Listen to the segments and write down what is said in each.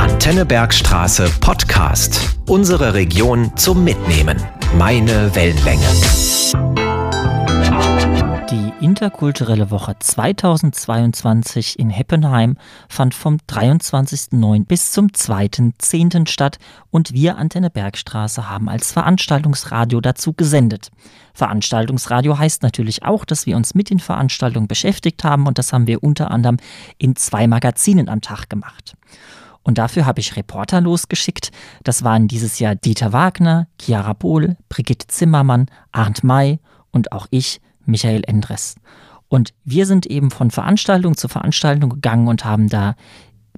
Antenne Bergstraße Podcast. Unsere Region zum Mitnehmen. Meine Wellenlänge. Interkulturelle Woche 2022 in Heppenheim fand vom 23.09. bis zum 2.10. statt und wir Antenne Bergstraße haben als Veranstaltungsradio dazu gesendet. Veranstaltungsradio heißt natürlich auch, dass wir uns mit den Veranstaltungen beschäftigt haben und das haben wir unter anderem in zwei Magazinen am Tag gemacht. Und dafür habe ich Reporter losgeschickt. Das waren dieses Jahr Dieter Wagner, Chiara Pohl, Brigitte Zimmermann, Arndt May und auch ich, Michael Endres. Und wir sind eben von Veranstaltung zu Veranstaltung gegangen und haben da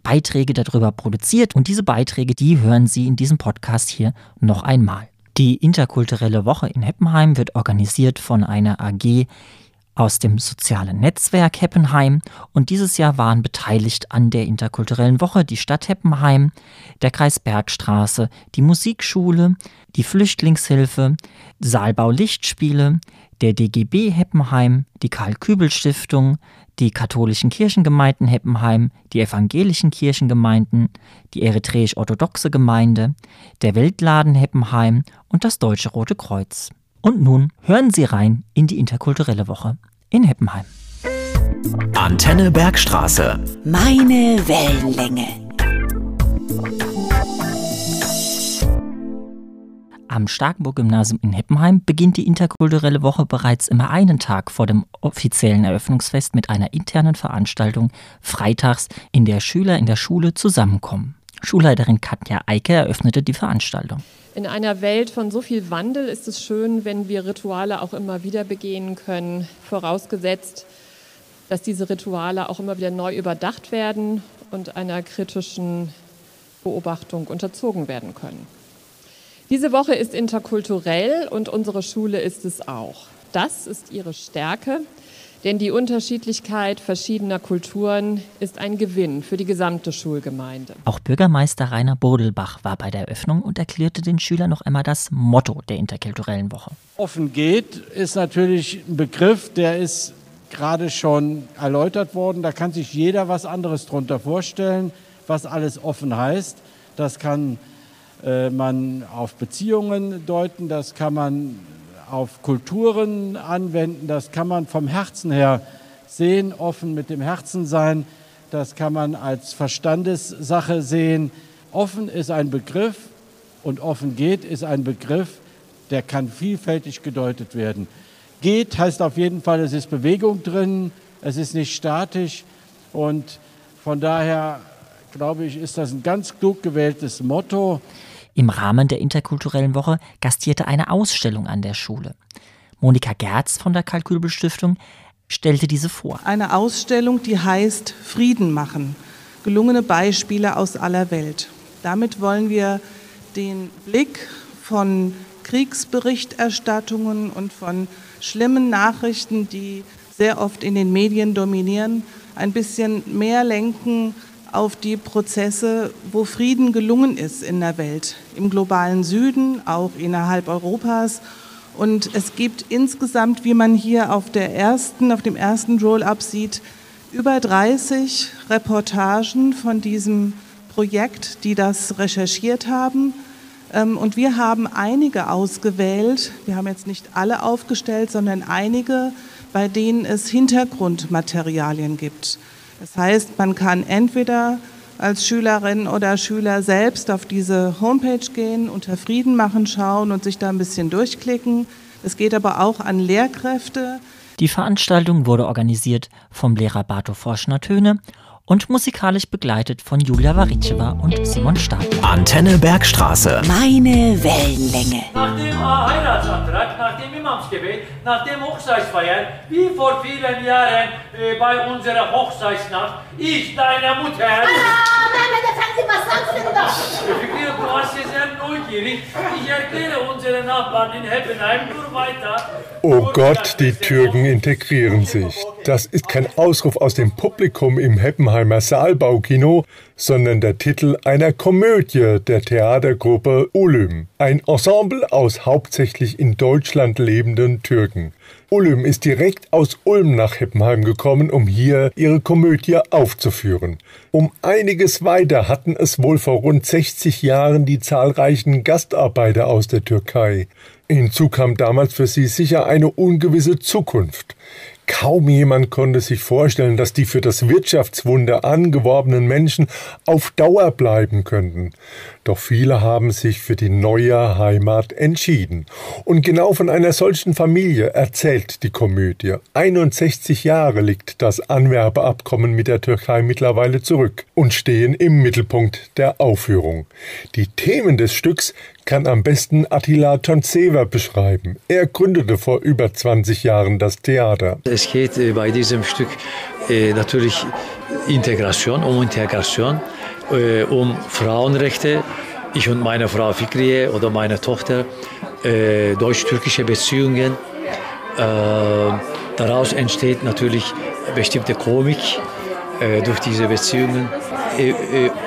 Beiträge darüber produziert. Und diese Beiträge, die hören Sie in diesem Podcast hier noch einmal. Die interkulturelle Woche in Heppenheim wird organisiert von einer AG aus dem sozialen Netzwerk Heppenheim und dieses Jahr waren beteiligt an der interkulturellen Woche die Stadt Heppenheim, der Kreis Bergstraße, die Musikschule, die Flüchtlingshilfe, Saalbau Lichtspiele, der DGB Heppenheim, die Karl-Kübel-Stiftung, die katholischen Kirchengemeinden Heppenheim, die evangelischen Kirchengemeinden, die eritreisch-orthodoxe Gemeinde, der Weltladen Heppenheim und das Deutsche Rote Kreuz. Und nun hören Sie rein in die interkulturelle Woche in Heppenheim. Antenne Bergstraße. Meine Wellenlänge. Am Starkenburg-Gymnasium in Heppenheim beginnt die interkulturelle Woche bereits immer einen Tag vor dem offiziellen Eröffnungsfest mit einer internen Veranstaltung freitags, in der Schüler in der Schule zusammenkommen. Schulleiterin Katja Eike eröffnete die Veranstaltung. In einer Welt von so viel Wandel ist es schön, wenn wir Rituale auch immer wieder begehen können, vorausgesetzt, dass diese Rituale auch immer wieder neu überdacht werden und einer kritischen Beobachtung unterzogen werden können. Diese Woche ist interkulturell und unsere Schule ist es auch. Das ist ihre Stärke, denn die Unterschiedlichkeit verschiedener Kulturen ist ein Gewinn für die gesamte Schulgemeinde. Auch Bürgermeister Rainer Bodelbach war bei der Eröffnung und erklärte den Schülern noch einmal das Motto der interkulturellen Woche. Offen geht ist natürlich ein Begriff, der ist gerade schon erläutert worden. Da kann sich jeder was anderes darunter vorstellen, was alles offen heißt. Das kann man auf Beziehungen deuten, das kann man auf Kulturen anwenden, das kann man vom Herzen her sehen, offen mit dem Herzen sein, das kann man als Verstandessache sehen. Offen ist ein Begriff und offen geht ist ein Begriff, der kann vielfältig gedeutet werden. Geht heißt auf jeden Fall, es ist Bewegung drin, es ist nicht statisch und von daher glaube ich, ist das ein ganz klug gewähltes Motto. Im Rahmen der interkulturellen Woche gastierte eine Ausstellung an der Schule. Monika Gerz von der Kalkülbel-Stiftung stellte diese vor. Eine Ausstellung, die heißt Frieden machen. Gelungene Beispiele aus aller Welt. Damit wollen wir den Blick von Kriegsberichterstattungen und von schlimmen Nachrichten, die sehr oft in den Medien dominieren, ein bisschen mehr lenken auf die Prozesse, wo Frieden gelungen ist in der Welt, im globalen Süden, auch innerhalb Europas. Und es gibt insgesamt, wie man hier auf, der ersten, auf dem ersten Roll-up sieht, über 30 Reportagen von diesem Projekt, die das recherchiert haben. Ähm, und wir haben einige ausgewählt. Wir haben jetzt nicht alle aufgestellt, sondern einige, bei denen es Hintergrundmaterialien gibt. Das heißt, man kann entweder als Schülerin oder Schüler selbst auf diese Homepage gehen, unter Frieden machen schauen und sich da ein bisschen durchklicken. Es geht aber auch an Lehrkräfte. Die Veranstaltung wurde organisiert vom Lehrer Bato Forschner-Töne und musikalisch begleitet von Julia Waritschewa und Simon Stadler. Antenne Bergstraße. Meine Wellenlänge. Nach dem Heiratsantrag, nach dem Imamsgebet, nach dem Hochzeitsfeiern, wie vor vielen Jahren äh, bei unserer Hochzeitsnacht, ich, deine Mutter. Ah, Mehmet Efendi, was sagst du denn da? Fikri, du hast hier sehr neugierig. Ich erkläre unsere Nachbarn in Heppenheim nur weiter. Oh Gott, die Türken integrieren sich. Das ist kein Ausruf aus dem Publikum im Heppenheimer Saalbaukino, sondern der Titel einer Komödie der Theatergruppe Ulüm, ein Ensemble aus hauptsächlich in Deutschland lebenden Türken. Ulm ist direkt aus Ulm nach Heppenheim gekommen, um hier ihre Komödie aufzuführen. Um einiges weiter hatten es wohl vor rund 60 Jahren die zahlreichen Gastarbeiter aus der Türkei. Hinzu kam damals für sie sicher eine ungewisse Zukunft. Kaum jemand konnte sich vorstellen, dass die für das Wirtschaftswunder angeworbenen Menschen auf Dauer bleiben könnten. Doch viele haben sich für die neue Heimat entschieden. Und genau von einer solchen Familie erzählt die Komödie. 61 Jahre liegt das Anwerbeabkommen mit der Türkei mittlerweile zurück und stehen im Mittelpunkt der Aufführung. Die Themen des Stücks kann am besten Attila Tonsever beschreiben. Er gründete vor über 20 Jahren das Theater. Es geht äh, bei diesem Stück äh, natürlich Integration, um Integration, äh, um Frauenrechte. Ich und meine Frau Fikriye oder meine Tochter, deutsch-türkische Beziehungen. Daraus entsteht natürlich bestimmte Komik durch diese Beziehungen.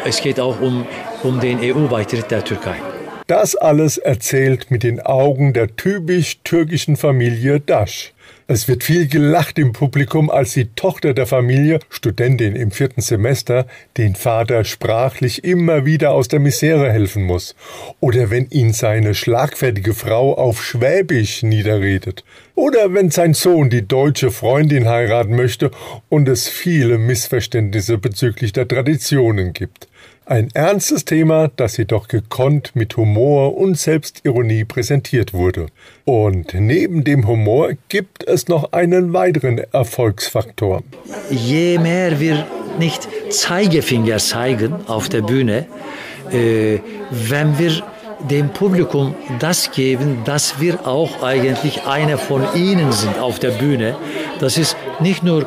es geht auch um, um den EU-Beitritt der Türkei. Das alles erzählt mit den Augen der typisch türkischen Familie Dasch. Es wird viel gelacht im Publikum, als die Tochter der Familie, Studentin im vierten Semester, den Vater sprachlich immer wieder aus der Misere helfen muss. Oder wenn ihn seine schlagfertige Frau auf Schwäbisch niederredet. Oder wenn sein Sohn die deutsche Freundin heiraten möchte und es viele Missverständnisse bezüglich der Traditionen gibt. Ein ernstes Thema, das jedoch gekonnt mit Humor und Selbstironie präsentiert wurde. Und neben dem Humor gibt es noch einen weiteren Erfolgsfaktor. Je mehr wir nicht Zeigefinger zeigen auf der Bühne, äh, wenn wir dem Publikum das geben, dass wir auch eigentlich einer von ihnen sind auf der Bühne. Das ist nicht nur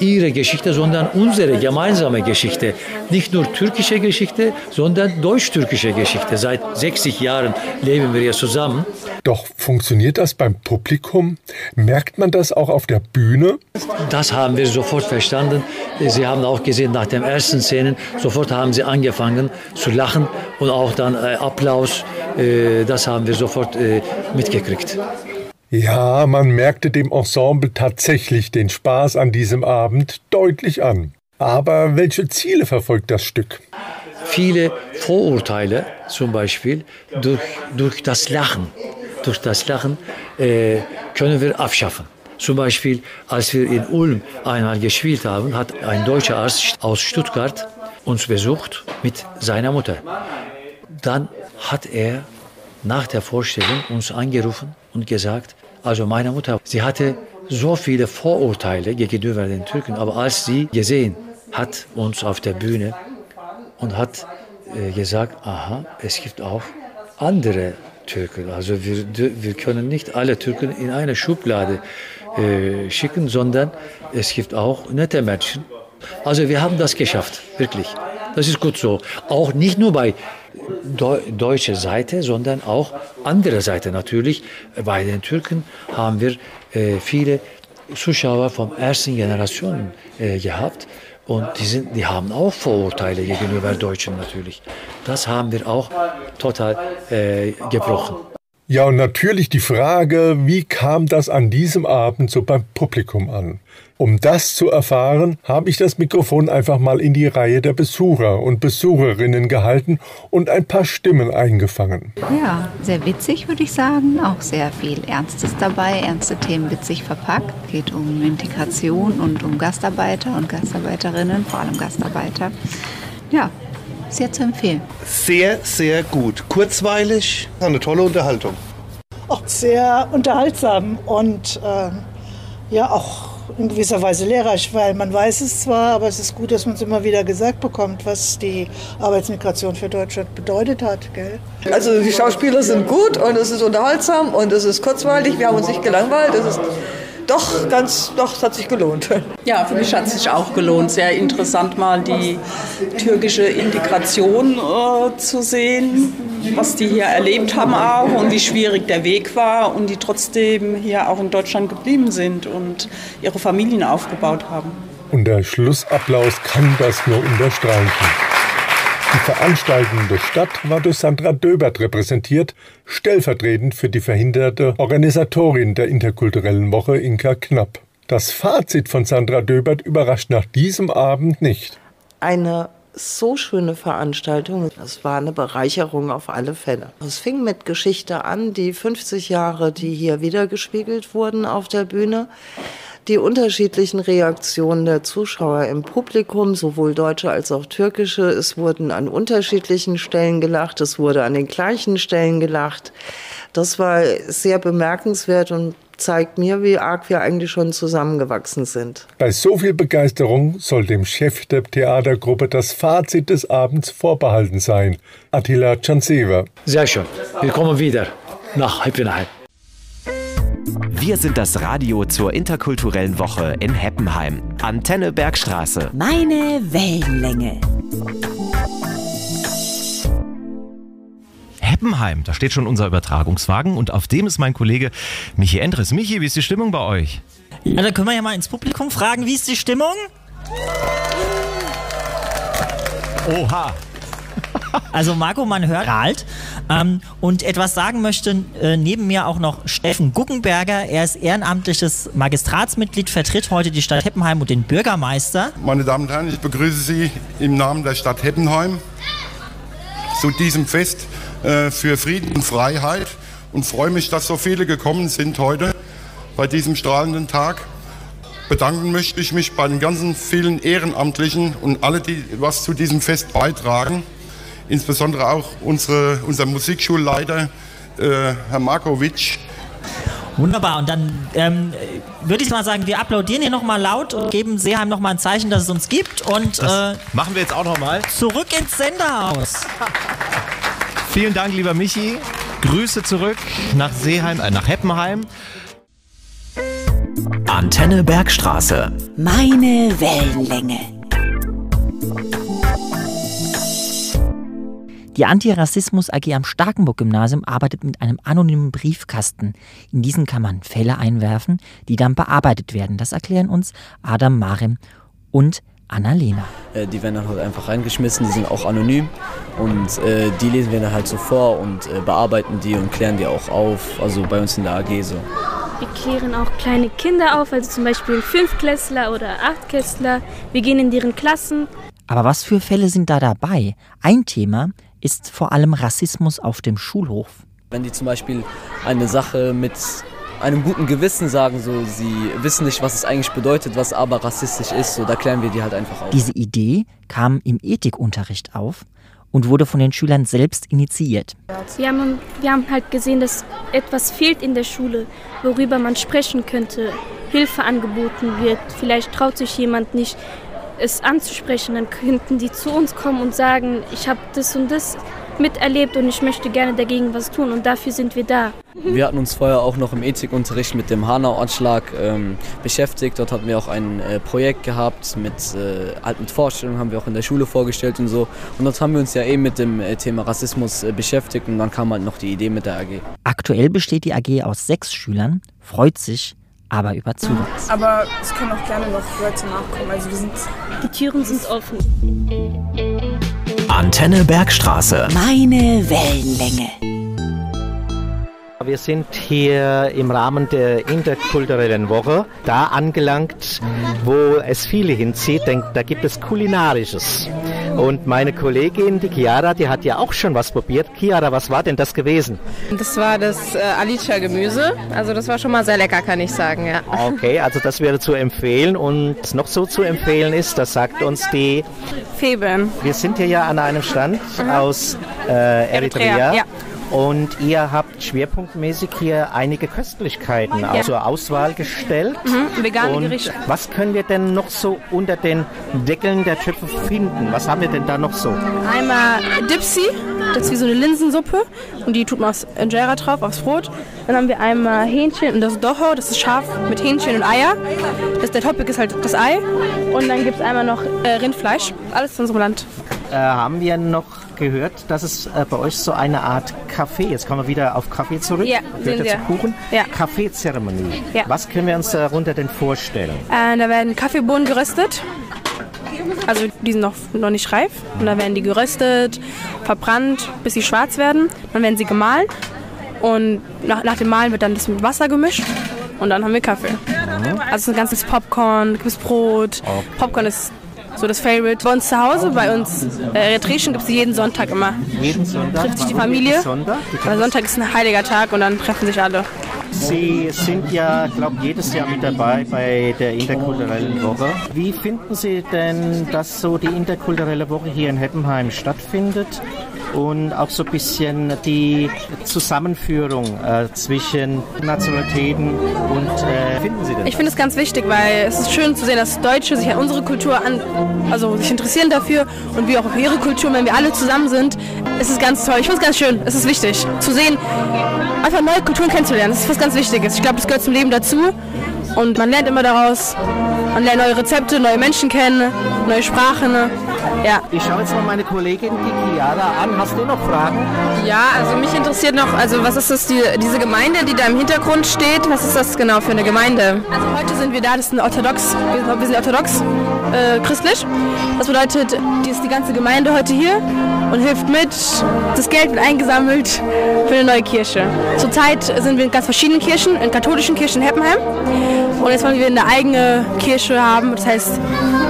ihre Geschichte, sondern unsere gemeinsame Geschichte. Nicht nur türkische Geschichte, sondern deutsch-türkische Geschichte. Seit 60 Jahren leben wir ja zusammen. Doch funktioniert das beim Publikum? Merkt man das auch auf der Bühne? Das haben wir sofort verstanden. Sie haben auch gesehen, nach den ersten Szenen, sofort haben sie angefangen zu lachen und auch dann äh, Applaus. Äh, das haben wir sofort äh, mitgekriegt. Ja, man merkte dem Ensemble tatsächlich den Spaß an diesem Abend deutlich an. Aber welche Ziele verfolgt das Stück? Viele Vorurteile, zum Beispiel durch, durch das Lachen. Durch das Lachen äh, können wir abschaffen. Zum Beispiel, als wir in Ulm einmal gespielt haben, hat ein deutscher Arzt aus Stuttgart uns besucht mit seiner Mutter. Dann hat er nach der Vorstellung uns angerufen und gesagt, also meine Mutter, sie hatte so viele Vorurteile gegenüber den Türken, aber als sie gesehen hat uns auf der Bühne und hat äh, gesagt, aha, es gibt auch andere Türken. Also wir, wir können nicht alle Türken in eine Schublade äh, schicken, sondern es gibt auch nette Menschen. Also wir haben das geschafft, wirklich. Das ist gut so. Auch nicht nur bei deutscher Seite, sondern auch andere Seite natürlich. Bei den Türken haben wir äh, viele Zuschauer von ersten Generationen äh, gehabt. Und die, sind, die haben auch Vorurteile gegenüber Deutschen natürlich. Das haben wir auch total äh, gebrochen. Ja, und natürlich die Frage, wie kam das an diesem Abend so beim Publikum an? Um das zu erfahren, habe ich das Mikrofon einfach mal in die Reihe der Besucher und Besucherinnen gehalten und ein paar Stimmen eingefangen. Ja, sehr witzig würde ich sagen, auch sehr viel Ernstes dabei, ernste Themen witzig verpackt. Es geht um Integration und um Gastarbeiter und Gastarbeiterinnen, vor allem Gastarbeiter. Ja, sehr zu empfehlen. Sehr, sehr gut. Kurzweilig, eine tolle Unterhaltung. Auch sehr unterhaltsam und äh, ja auch in gewisser Weise lehrreich, weil man weiß es zwar, aber es ist gut, dass man es immer wieder gesagt bekommt, was die Arbeitsmigration für Deutschland bedeutet hat. Gell? Also die Schauspieler sind gut und es ist unterhaltsam und es ist kurzweilig. Wir haben uns nicht gelangweilt. Es ist Doch, ganz, doch, es hat sich gelohnt. Ja, für mich hat es sich auch gelohnt. Sehr interessant mal die türkische Integration äh, zu sehen, was die hier erlebt haben auch und wie schwierig der Weg war und die trotzdem hier auch in Deutschland geblieben sind und ihre Familien aufgebaut haben. Und der Schlussapplaus kann das nur unterstreichen. Die veranstaltende Stadt war durch Sandra Döbert repräsentiert, stellvertretend für die verhinderte Organisatorin der interkulturellen Woche Inka Knapp. Das Fazit von Sandra Döbert überrascht nach diesem Abend nicht. Eine so schöne Veranstaltung. Es war eine Bereicherung auf alle Fälle. Es fing mit Geschichte an, die 50 Jahre, die hier wiedergespiegelt wurden auf der Bühne die unterschiedlichen Reaktionen der Zuschauer im Publikum, sowohl deutsche als auch türkische. Es wurden an unterschiedlichen Stellen gelacht, es wurde an den gleichen Stellen gelacht. Das war sehr bemerkenswert und zeigt mir, wie arg wir eigentlich schon zusammengewachsen sind. Bei so viel Begeisterung soll dem Chef der Theatergruppe das Fazit des Abends vorbehalten sein. Attila Cansever. Sehr schön. Wir kommen wieder nach Heppenheim. Wir sind das Radio zur interkulturellen Woche in Heppenheim. Antenne Bergstraße. Meine Wellenlänge. Heppenheim, da steht schon unser Übertragungswagen und auf dem ist mein Kollege Michi Endres. Michi, wie ist die Stimmung bei euch? Ja, da können wir ja mal ins Publikum fragen, wie ist die Stimmung? Oha. Also Marco, man hört halt. Ähm, und etwas sagen möchte äh, neben mir auch noch Steffen Guckenberger. Er ist ehrenamtliches Magistratsmitglied, vertritt heute die Stadt Heppenheim und den Bürgermeister. Meine Damen und Herren, ich begrüße Sie im Namen der Stadt Heppenheim zu diesem Fest äh, für Frieden und Freiheit und freue mich, dass so viele gekommen sind heute bei diesem strahlenden Tag. Bedanken möchte ich mich bei den ganzen vielen Ehrenamtlichen und alle, die was zu diesem Fest beitragen insbesondere auch unsere, unser Musikschulleiter, äh, Herr Markovic. Wunderbar, und dann ähm, würde ich mal sagen, wir applaudieren hier nochmal laut und geben Seeheim nochmal ein Zeichen, dass es uns gibt. Und äh, machen wir jetzt auch nochmal. Zurück ins Senderhaus. Vielen Dank, lieber Michi. Grüße zurück nach Seeheim, äh, nach Heppenheim. Antenne Bergstraße. Meine Wellenlänge. Die Antirassismus AG am Starkenburg-Gymnasium arbeitet mit einem anonymen Briefkasten. In diesen kann man Fälle einwerfen, die dann bearbeitet werden. Das erklären uns Adam Marem und Annalena. Äh, die werden dann halt einfach reingeschmissen, die sind auch anonym und äh, die lesen wir dann halt so vor und äh, bearbeiten die und klären die auch auf, also bei uns in der AG so. Wir klären auch kleine Kinder auf, also zum Beispiel Fünfklässler oder Achtklässler. Wir gehen in deren Klassen. Aber was für Fälle sind da dabei? Ein Thema ist vor allem Rassismus auf dem Schulhof. Wenn die zum Beispiel eine Sache mit einem guten Gewissen sagen, so sie wissen nicht, was es eigentlich bedeutet, was aber rassistisch ist, so da klären wir die halt einfach auf. Diese Idee kam im Ethikunterricht auf und wurde von den Schülern selbst initiiert. Wir haben, wir haben halt gesehen, dass etwas fehlt in der Schule, worüber man sprechen könnte, Hilfe angeboten wird. Vielleicht traut sich jemand nicht, es anzusprechen, dann könnten die zu uns kommen und sagen, ich habe das und das miterlebt und ich möchte gerne dagegen was tun und dafür sind wir da. Wir hatten uns vorher auch noch im Ethikunterricht mit dem Hanau-Anschlag ähm, beschäftigt. Dort hatten wir auch ein äh, Projekt gehabt mit, äh, halt mit Vorstellungen, haben wir auch in der Schule vorgestellt und so. Und dort haben wir uns ja eben mit dem äh, Thema Rassismus äh, beschäftigt und dann kam halt noch die Idee mit der AG. Aktuell besteht die AG aus sechs Schülern, freut sich, aber über Zuwachs. Aber es können auch gerne noch Leute nachkommen. Also wir sind die Türen sind offen. Antenne Bergstraße. Meine Wellenlänge. Wir sind hier im Rahmen der interkulturellen Woche da angelangt, wo es viele hinzieht, denn da gibt es Kulinarisches. Und meine Kollegin, die Chiara, die hat ja auch schon was probiert. Chiara, was war denn das gewesen? Das war das äh, Alicia-Gemüse. Also das war schon mal sehr lecker, kann ich sagen, ja. Okay, also das wäre zu empfehlen. Und was noch so zu empfehlen ist, das sagt uns die... Feben. Wir sind hier ja an einem Stand mhm. aus äh, Eritrea. Eritrea ja. Und ihr habt schwerpunktmäßig hier einige Köstlichkeiten Ja. zur Auswahl gestellt. Mhm, vegane Und Gerichte. Was können wir denn noch so unter den Deckeln der Töpfe finden? Was haben wir denn da noch so? Einmal Dipsy, das ist wie so eine Linsensuppe und die tut man aufs Injera drauf, aufs Brot. Dann haben wir einmal Hähnchen und das Doho, das ist scharf mit Hähnchen und Eier. Das, der Topic ist halt das Ei. Und dann gibt es einmal noch äh, Rindfleisch, alles aus unserem Land. Äh, haben wir noch gehört, dass es äh, bei euch so eine Art Kaffee, jetzt kommen wir wieder auf Kaffee zurück, Ja, gehört ja Kuchen, Ja. Kaffeezeremonie. Ja. Was können wir uns darunter denn vorstellen? Äh, da werden Kaffeebohnen geröstet. Also die sind noch, noch nicht reif. Und dann werden die geröstet, verbrannt, bis sie schwarz werden. Dann werden sie gemahlen. Und nach, nach dem Mahlen wird dann das mit Wasser gemischt. Und dann haben wir Kaffee. Also ein ganzes Popcorn, gibt Brot. Popcorn ist so das Favorite. Bei uns zu Hause, bei uns äh, Eritreischen gibt es jeden Sonntag immer. Jeden Sonntag? Trifft sich die Familie. Sonntag? Weil Sonntag ist ein heiliger Tag und dann treffen sich alle. Sie sind ja, glaube jedes Jahr mit dabei bei der interkulturellen Woche. Wie finden Sie denn, dass so die interkulturelle Woche hier in Heppenheim stattfindet? Und auch so ein bisschen die Zusammenführung äh, zwischen Nationalitäten und äh, finden Sie denn? Ich finde es ganz wichtig, weil es ist schön zu sehen, dass Deutsche sich an unsere Kultur an, also sich interessieren dafür und wir auch auf ihre Kultur, wenn wir alle zusammen sind. Es ist ganz toll. Ich finde es ganz schön. Es ist wichtig zu sehen, einfach neue Kulturen kennenzulernen. Das ist was ganz Wichtiges. Ich glaube, das gehört zum Leben dazu und man lernt immer daraus. Man lernt neue Rezepte, neue Menschen kennen, neue Sprachen. Ja. Ich schaue jetzt mal meine Kollegin, die Chiara, an. Hast du noch Fragen? Ja, also mich interessiert noch, also was ist das, die, diese Gemeinde, die da im Hintergrund steht? Was ist das genau für eine Gemeinde? Also heute sind wir da, das ist ein orthodox, wir sind, orthodox äh, christlich. Das bedeutet, die ist die ganze Gemeinde heute hier und hilft mit. Das Geld wird eingesammelt für eine neue Kirche. Zurzeit sind wir in ganz verschiedenen Kirchen, in katholischen Kirchen in Heppenheim. Und jetzt wollen wir eine eigene Kirche haben. Das heißt,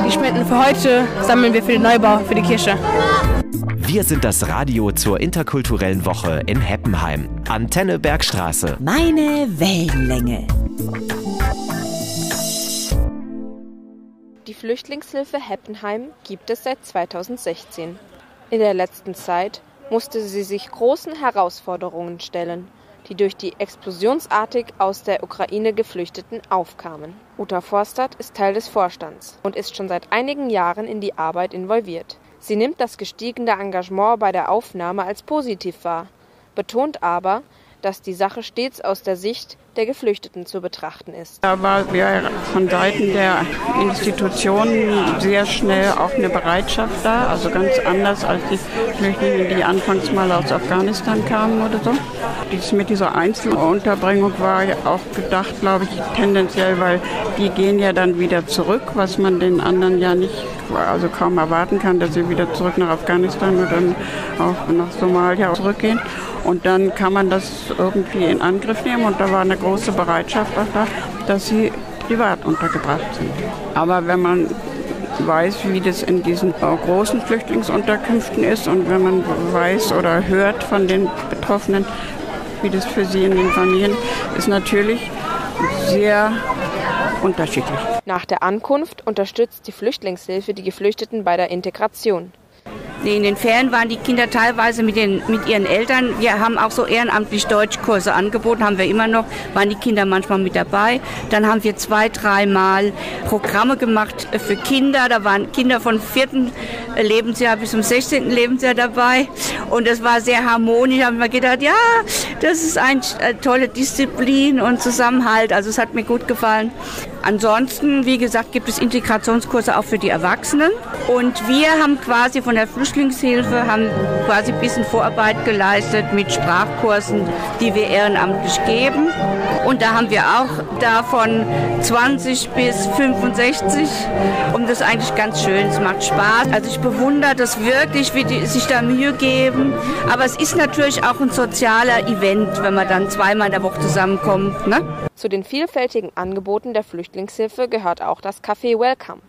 die Spenden für heute sammeln wir für den Neubau für die Kirche. Wir sind das Radio zur interkulturellen Woche in Heppenheim. Antenne Bergstraße. Meine Wellenlänge. Die Flüchtlingshilfe Heppenheim gibt es seit 2016. In der letzten Zeit musste sie sich großen Herausforderungen stellen, die durch die explosionsartig aus der Ukraine Geflüchteten aufkamen. Uta Forstadt ist Teil des Vorstands und ist schon seit einigen Jahren in die Arbeit involviert. Sie nimmt das gestiegene Engagement bei der Aufnahme als positiv wahr, betont aber, dass die Sache stets aus der Sicht der Geflüchteten zu betrachten ist. Da war wir von Seiten der Institutionen sehr schnell auch eine Bereitschaft da, also ganz anders als die Flüchtlinge, die anfangs mal aus Afghanistan kamen oder so. Dies mit dieser Einzelunterbringung war ja auch gedacht, glaube ich, tendenziell, weil die gehen ja dann wieder zurück, was man den anderen ja nicht, also kaum erwarten kann, dass sie wieder zurück nach Afghanistan oder auch nach Somalia zurückgehen. Und dann kann man das irgendwie in Angriff nehmen und da war eine große Bereitschaft auch da, dass sie privat untergebracht sind. Aber wenn man weiß, wie das in diesen äh, großen Flüchtlingsunterkünften ist und wenn man weiß oder hört von den Betroffenen, wie das für sie in den Familien ist, natürlich sehr unterschiedlich. Nach der Ankunft unterstützt die Flüchtlingshilfe die Geflüchteten bei der Integration. In den Ferien waren die Kinder teilweise mit, den, mit ihren Eltern. Wir haben auch so ehrenamtlich Deutschkurse angeboten, haben wir immer noch, waren die Kinder manchmal mit dabei. Dann haben wir zwei, dreimal Programme gemacht für Kinder. Da waren Kinder vom vierten Lebensjahr bis zum 16. Lebensjahr dabei. Und das war sehr harmonisch. Da haben wir gedacht, ja, das ist eine tolle Disziplin und Zusammenhalt. Also es hat mir gut gefallen. Ansonsten, wie gesagt, gibt es Integrationskurse auch für die Erwachsenen. Und wir haben quasi von der Flüchtlingshilfe haben quasi ein bisschen Vorarbeit geleistet mit Sprachkursen, die wir ehrenamtlich geben. Und da haben wir auch davon 20 bis 65. Und das ist eigentlich ganz schön. Es macht Spaß. Also ich bewundere das wirklich, wie die sich da Mühe geben. Aber es ist natürlich auch ein sozialer Event, wenn man dann zweimal in der Woche zusammenkommt. Ne? Zu den vielfältigen Angeboten der Flüchtlingshilfe gehört auch das Café Welcome.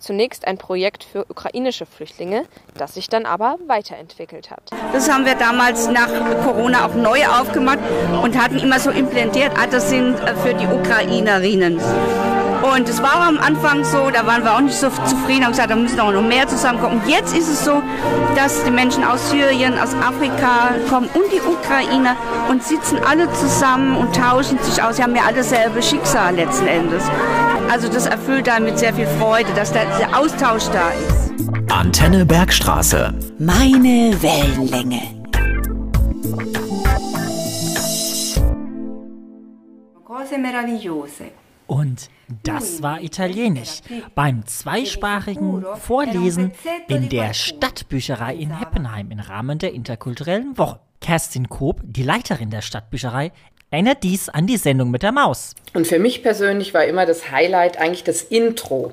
Zunächst ein Projekt für ukrainische Flüchtlinge, das sich dann aber weiterentwickelt hat. Das haben wir damals nach Corona auch neu aufgemacht und hatten immer so implantiert, ah, das sind für die Ukrainerinnen. Und es war am Anfang so, da waren wir auch nicht so zufrieden, haben gesagt, da müssen auch noch mehr zusammenkommen. Jetzt ist es so, dass die Menschen aus Syrien, aus Afrika kommen und die Ukrainer und sitzen alle zusammen und tauschen sich aus. Sie haben ja alle dasselbe Schicksal letzten Endes. Also das erfüllt damit sehr viel Freude, dass der, der Austausch da ist. Antenne Bergstraße. Meine Wellenlänge. Cose meravigliose. Und das war Italienisch beim zweisprachigen Vorlesen in der Stadtbücherei in Heppenheim im Rahmen der interkulturellen Woche. Kerstin Koop, die Leiterin der Stadtbücherei, erinnert dies an die Sendung mit der Maus. Und für mich persönlich war immer das Highlight eigentlich das Intro.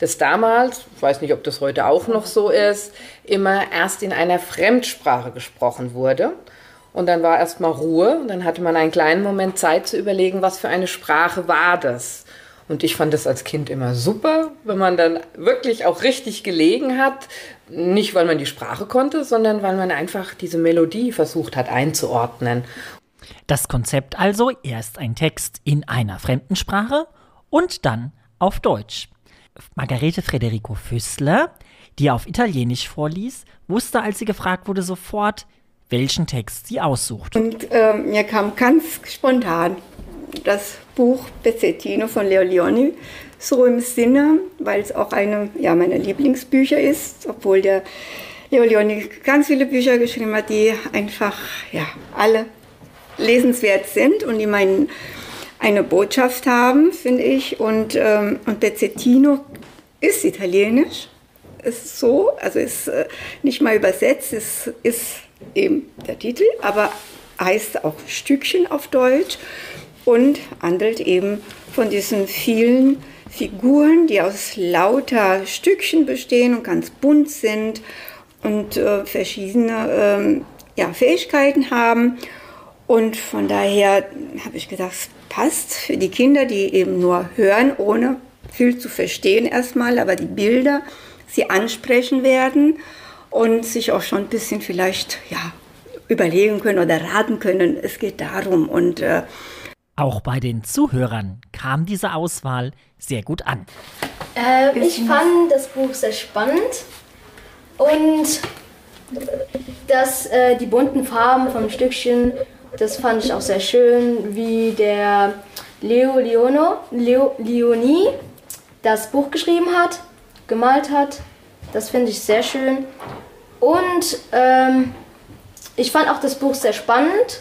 Das damals, ich weiß nicht, ob das heute auch noch so ist, immer erst in einer Fremdsprache gesprochen wurde. Und dann war erstmal Ruhe und dann hatte man einen kleinen Moment Zeit zu überlegen, was für eine Sprache war das. Und ich fand das als Kind immer super, wenn man dann wirklich auch richtig gelegen hat. Nicht, weil man die Sprache konnte, sondern weil man einfach diese Melodie versucht hat einzuordnen. Das Konzept also erst ein Text in einer fremden Sprache und dann auf Deutsch. Margarete Frederico Füssler, die auf Italienisch vorlies, wusste, als sie gefragt wurde, sofort, welchen Text sie aussucht. Und äh, mir kam ganz spontan das Buch Pezzettino von Leo Leoni so im Sinne, weil es auch eine ja, meiner Lieblingsbücher ist, obwohl der Leo Leoni ganz viele Bücher geschrieben hat, die einfach ja, alle lesenswert sind und die meinen eine Botschaft haben, finde ich. Und, ähm, und Pezzettino ist italienisch, ist so, also ist äh, nicht mal übersetzt, ist, ist eben der Titel, aber heißt auch Stückchen auf Deutsch und handelt eben von diesen vielen Figuren, die aus lauter Stückchen bestehen und ganz bunt sind und äh, verschiedene ähm, ja, Fähigkeiten haben. Und von daher habe ich gedacht, passt für die Kinder, die eben nur hören, ohne viel zu verstehen erstmal, aber die Bilder sie ansprechen werden und sich auch schon ein bisschen vielleicht ja, überlegen können oder raten können. Es geht darum. Und äh, auch bei den Zuhörern kam diese Auswahl sehr gut an. Äh, ich fand das Buch sehr spannend und dass äh, die bunten Farben vom Stückchen, das fand ich auch sehr schön, wie der Leo Leono, Leo Leoni das Buch geschrieben hat, gemalt hat. Das finde ich sehr schön. Und ähm, ich fand auch das Buch sehr spannend,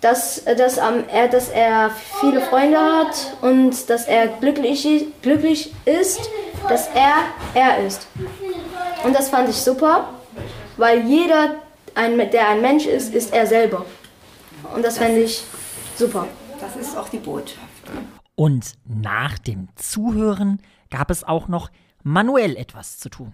dass, dass, ähm, er, dass er viele Freunde hat und dass er glücklich, glücklich ist, dass er er ist. Und das fand ich super, weil jeder, ein, der ein Mensch ist, ist er selber. Und das fände ich super. Das ist auch die Botschaft. Und nach dem Zuhören gab es auch noch manuell etwas zu tun.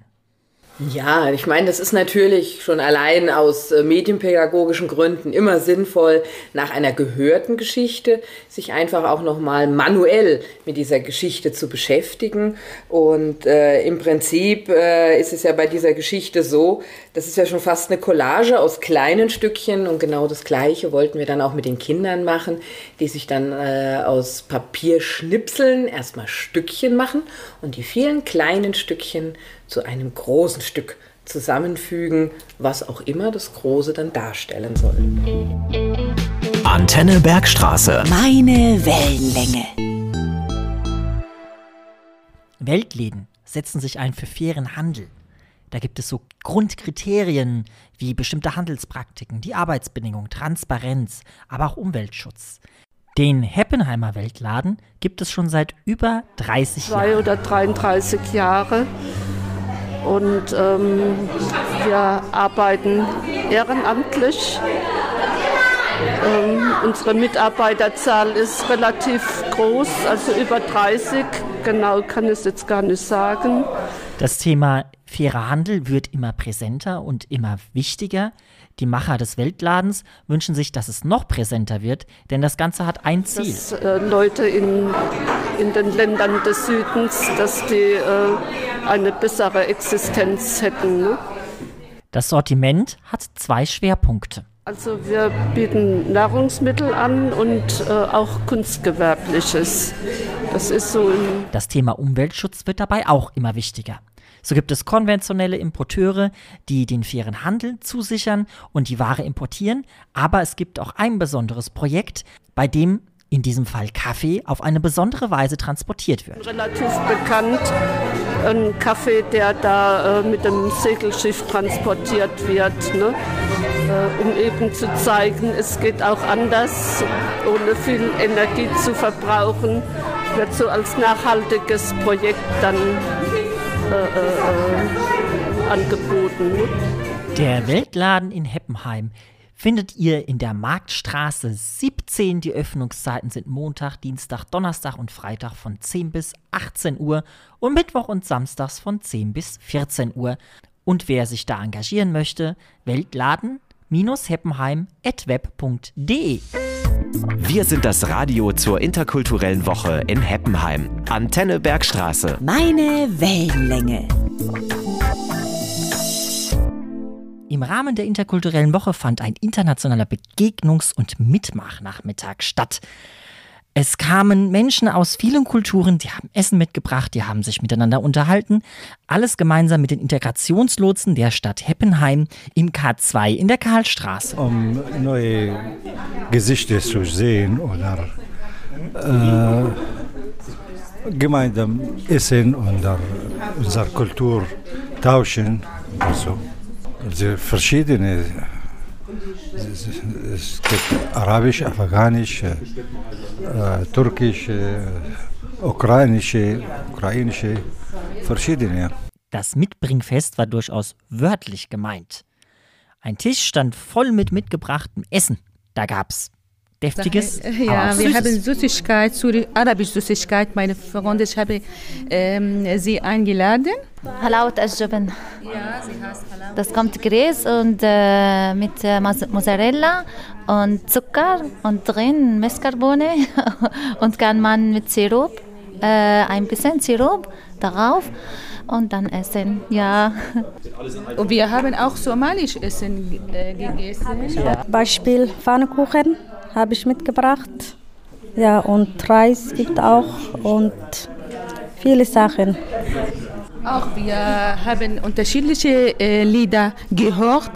Ja, ich meine, das ist natürlich schon allein aus äh, medienpädagogischen Gründen immer sinnvoll, nach einer gehörten Geschichte sich einfach auch nochmal manuell mit dieser Geschichte zu beschäftigen. Und äh, im Prinzip äh, ist es ja bei dieser Geschichte so, das ist ja schon fast eine Collage aus kleinen Stückchen und genau das Gleiche wollten wir dann auch mit den Kindern machen, die sich dann äh, aus Papier schnipseln, erstmal Stückchen machen und die vielen kleinen Stückchen zu einem großen Stück zusammenfügen, was auch immer das Große dann darstellen soll. Antenne Bergstraße. Meine Wellenlänge. Weltläden setzen sich ein für fairen Handel. Da gibt es so Grundkriterien wie bestimmte Handelspraktiken, die Arbeitsbedingungen, Transparenz, aber auch Umweltschutz. Den Heppenheimer Weltladen gibt es schon seit über 30 Jahren. Zwei oder 33 Jahre. Und ähm, wir arbeiten ehrenamtlich. Ähm, unsere Mitarbeiterzahl ist relativ groß, also über 30. Genau kann ich es jetzt gar nicht sagen. Das Thema fairer Handel wird immer präsenter und immer wichtiger. Die Macher des Weltladens wünschen sich, dass es noch präsenter wird, denn das Ganze hat ein Ziel. Dass äh, Leute in, in den Ländern des Südens, dass die äh, eine bessere Existenz hätten. Ne? Das Sortiment hat zwei Schwerpunkte. Also wir bieten Nahrungsmittel an und äh, auch Kunstgewerbliches. Das ist so Das Thema Umweltschutz wird dabei auch immer wichtiger. So gibt es konventionelle Importeure, die den fairen Handel zusichern und die Ware importieren, aber es gibt auch ein besonderes Projekt, bei dem in diesem Fall Kaffee auf eine besondere Weise transportiert wird. relativ bekannt. Ein Kaffee, der da äh, mit dem Segelschiff transportiert wird, ne? äh, um eben zu zeigen, es geht auch anders, ohne viel Energie zu verbrauchen, wird so als nachhaltiges Projekt dann äh, äh, angeboten. Ne? Der Weltladen in Heppenheim findet ihr in der Marktstraße 17. Die Öffnungszeiten sind Montag, Dienstag, Donnerstag und Freitag von 10 bis 18 Uhr und Mittwoch und Samstags von 10 bis 14 Uhr. Und wer sich da engagieren möchte, weltladen-heppenheim.web.de. Wir sind das Radio zur interkulturellen Woche in Heppenheim. Antenne Bergstraße. Meine Wellenlänge. Im Rahmen der interkulturellen Woche fand ein internationaler Begegnungs- und Mitmachnachmittag statt. Es kamen Menschen aus vielen Kulturen, die haben Essen mitgebracht, die haben sich miteinander unterhalten. Alles gemeinsam mit den Integrationslotsen der Stadt Heppenheim im K2 in der Karlstraße. um neue Gesichter zu sehen oder äh, gemeinsam essen und unsere Kultur tauschen. Also, also verschiedene. Es, gibt Arabisch, Afghanisch, äh, Türkisch, äh, Ukrainische, Ukrainische, verschiedene. Das Mitbringfest war durchaus wörtlich gemeint. Ein Tisch stand voll mit mitgebrachtem Essen. Da gab's deftiges, Sache, äh, Ja, wir haben Süßigkeit, Suri- arabisch Süßigkeit. Meine Freunde, ich habe ähm, sie eingeladen. Halaut al-Jubn. Das kommt Grieß und äh, mit äh, Mozzarella und Zucker und drin Mascarpone und kann man mit Sirup, äh, ein bisschen Sirup darauf und dann essen. Ja. Und wir haben auch somalisch Essen äh, gegessen. Beispiel Pfannkuchen habe ich mitgebracht. Ja, und Reis gibt auch und viele Sachen. Auch wir haben unterschiedliche äh, Lieder gehört,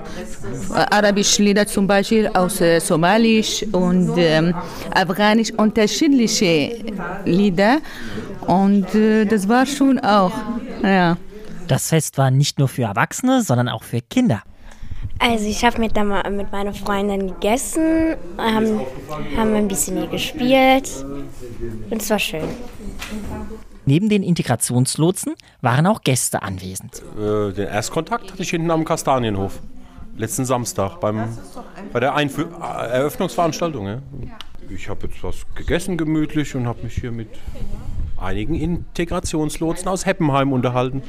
arabische Lieder zum Beispiel aus äh, Somalisch und ähm, Afghanisch, unterschiedliche Lieder und äh, das war schon auch, ja. Das Fest war nicht nur für Erwachsene, sondern auch für Kinder. Also ich habe mit, mit meiner Freundin gegessen, haben, haben ein bisschen hier gespielt und es war schön. Neben den Integrationslotsen waren auch Gäste anwesend. Äh, den Erstkontakt hatte ich hinten am Kastanienhof. Letzten Samstag beim, bei der Einfü äh, Eröffnungsveranstaltung. Ja. Ich habe jetzt was gegessen gemütlich und habe mich hier mit einigen Integrationslotsen aus Heppenheim unterhalten.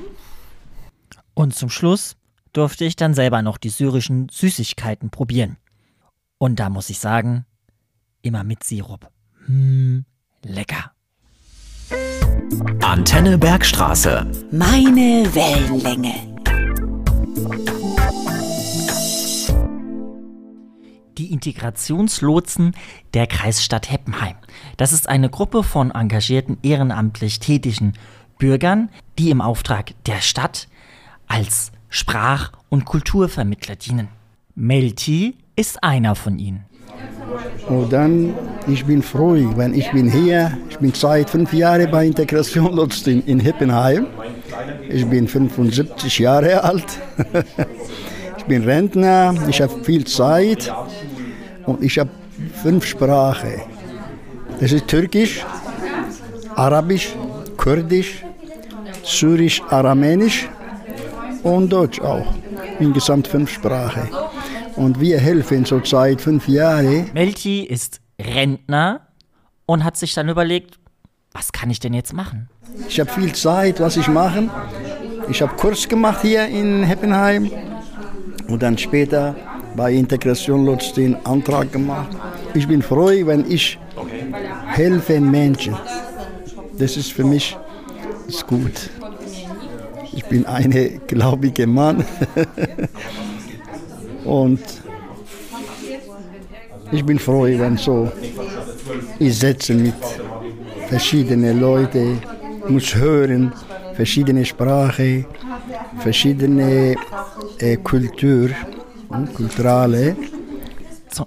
Und zum Schluss durfte ich dann selber noch die syrischen Süßigkeiten probieren. Und da muss ich sagen, immer mit Sirup. Hm, lecker. Antenne Bergstraße. Meine Wellenlänge. Die Integrationslotsen der Kreisstadt Heppenheim. Das ist eine Gruppe von engagierten ehrenamtlich tätigen Bürgern, die im Auftrag der Stadt als Sprach- und Kulturvermittler dienen. Melti ist einer von ihnen. Und dann, ich bin froh, wenn ich bin hier, ich bin seit fünf Jahren bei Integration in, in Hippenheim. Ich bin 75 Jahre alt. ich bin Rentner, ich habe viel Zeit und ich habe fünf Sprachen. Das ist Türkisch, Arabisch, Kurdisch, Syrisch, Aramäisch und Deutsch auch. Insgesamt fünf Sprachen. Und wir helfen zurzeit fünf Jahre. Melti ist Rentner und hat sich dann überlegt, was kann ich denn jetzt machen? Ich habe viel Zeit, was ich mache. Ich habe Kurs gemacht hier in Heppenheim und dann später bei Integration Lutz den Antrag gemacht. Ich bin froh, wenn ich helfe Menschen. Das ist für mich ist gut. Ich bin ein gläubiger Mann und ich bin froh, wenn so ich setze mit verschiedene Leute, muss hören, verschiedene Sprache, verschiedene äh, Kultur, hm, kulturelle.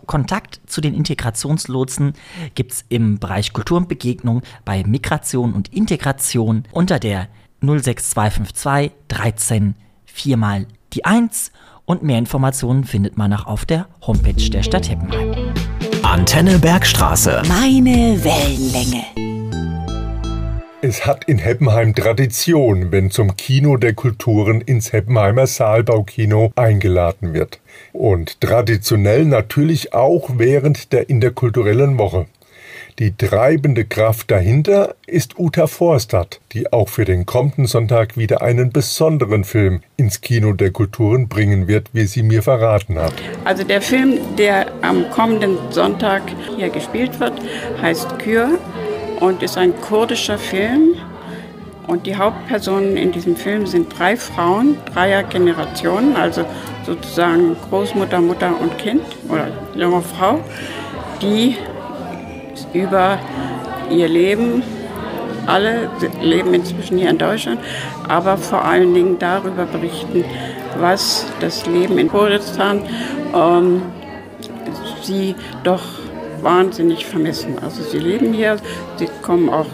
Kontakt zu den Integrationslotsen gibt es im Bereich Kultur und Begegnung bei Migration und Integration unter der 06252 13 viermal die 1 und mehr Informationen findet man auch auf der Homepage der Stadt Heppenheim. Antenne Bergstraße. Meine Wellenlänge. Es hat in Heppenheim Tradition, wenn zum Kino der Kulturen ins Heppenheimer Saalbaukino eingeladen wird. Und traditionell natürlich auch während der interkulturellen Woche. Die treibende Kraft dahinter ist Uta Vorstadt, die auch für den kommenden Sonntag wieder einen besonderen Film ins Kino der Kulturen bringen wird, wie sie mir verraten hat. Also der Film, der am kommenden Sonntag hier gespielt wird, heißt Kür und ist ein kurdischer Film. Und die Hauptpersonen in diesem Film sind drei Frauen, dreier Generationen, also sozusagen Großmutter, Mutter und Kind oder junge Frau, die über ihr Leben. Alle leben inzwischen hier in Deutschland, aber vor allen Dingen darüber berichten, was das Leben in Kurdistan ähm, sie doch wahnsinnig vermissen. Also sie leben hier, sie kommen auch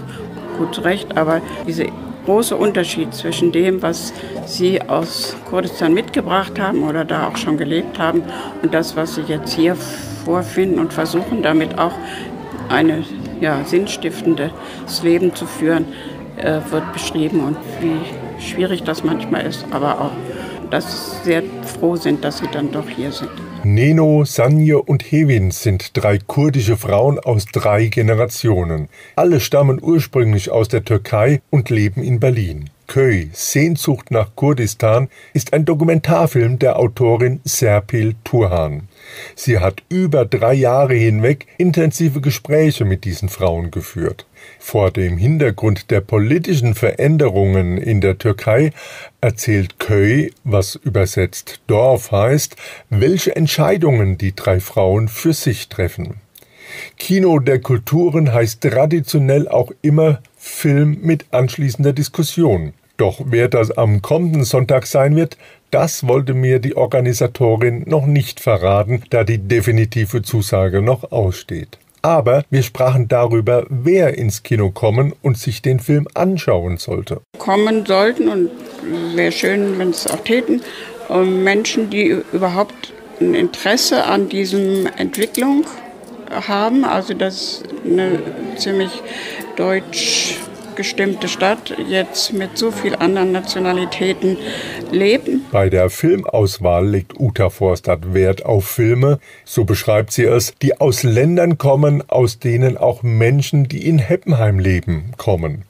gut zurecht, aber dieser große Unterschied zwischen dem, was sie aus Kurdistan mitgebracht haben oder da auch schon gelebt haben und das, was sie jetzt hier vorfinden und versuchen damit auch ein ja, sinnstiftendes Leben zu führen, äh, wird beschrieben und wie schwierig das manchmal ist, aber auch, dass sie sehr froh sind, dass sie dann doch hier sind. Neno, Sanje und Hevin sind drei kurdische Frauen aus drei Generationen. Alle stammen ursprünglich aus der Türkei und leben in Berlin. Köy, Sehnsucht nach Kurdistan, ist ein Dokumentarfilm der Autorin Serpil Turhan. Sie hat über drei Jahre hinweg intensive Gespräche mit diesen Frauen geführt. Vor dem Hintergrund der politischen Veränderungen in der Türkei erzählt Köy, was übersetzt Dorf heißt, welche Entscheidungen die drei Frauen für sich treffen. Kino der Kulturen heißt traditionell auch immer Film mit anschließender Diskussion. Doch wer das am kommenden Sonntag sein wird, das wollte mir die Organisatorin noch nicht verraten, da die definitive Zusage noch aussteht. Aber wir sprachen darüber, wer ins Kino kommen und sich den Film anschauen sollte. Kommen sollten und wäre schön, wenn es auch täten, ähm, Menschen, die überhaupt ein Interesse an diesem Entwicklung haben. Also das ist eine ziemlich deutsch gestimmte Stadt jetzt mit so vielen anderen Nationalitäten leben. Bei der Filmauswahl legt Uta Forstadt Wert auf Filme, so beschreibt sie es, die aus Ländern kommen, aus denen auch Menschen, die in Heppenheim leben, kommen.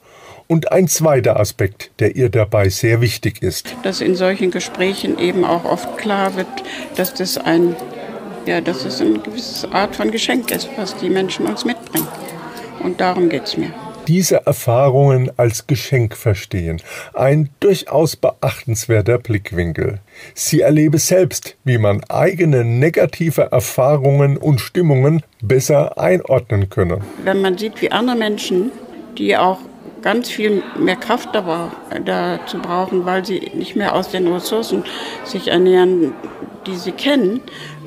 Und ein zweiter Aspekt, der ihr dabei sehr wichtig ist. Dass in solchen Gesprächen eben auch oft klar wird, dass das ein, ja, dass es eine gewisse Art von Geschenk ist, was die Menschen uns mitbringen. Und darum geht es mir diese Erfahrungen als Geschenk verstehen. Ein durchaus beachtenswerter Blickwinkel. Sie erlebe selbst, wie man eigene negative Erfahrungen und Stimmungen besser einordnen könne. Wenn man sieht, wie andere Menschen, die auch ganz viel mehr Kraft dazu brauchen, weil sie nicht mehr aus den Ressourcen sich ernähren, die sie kennen,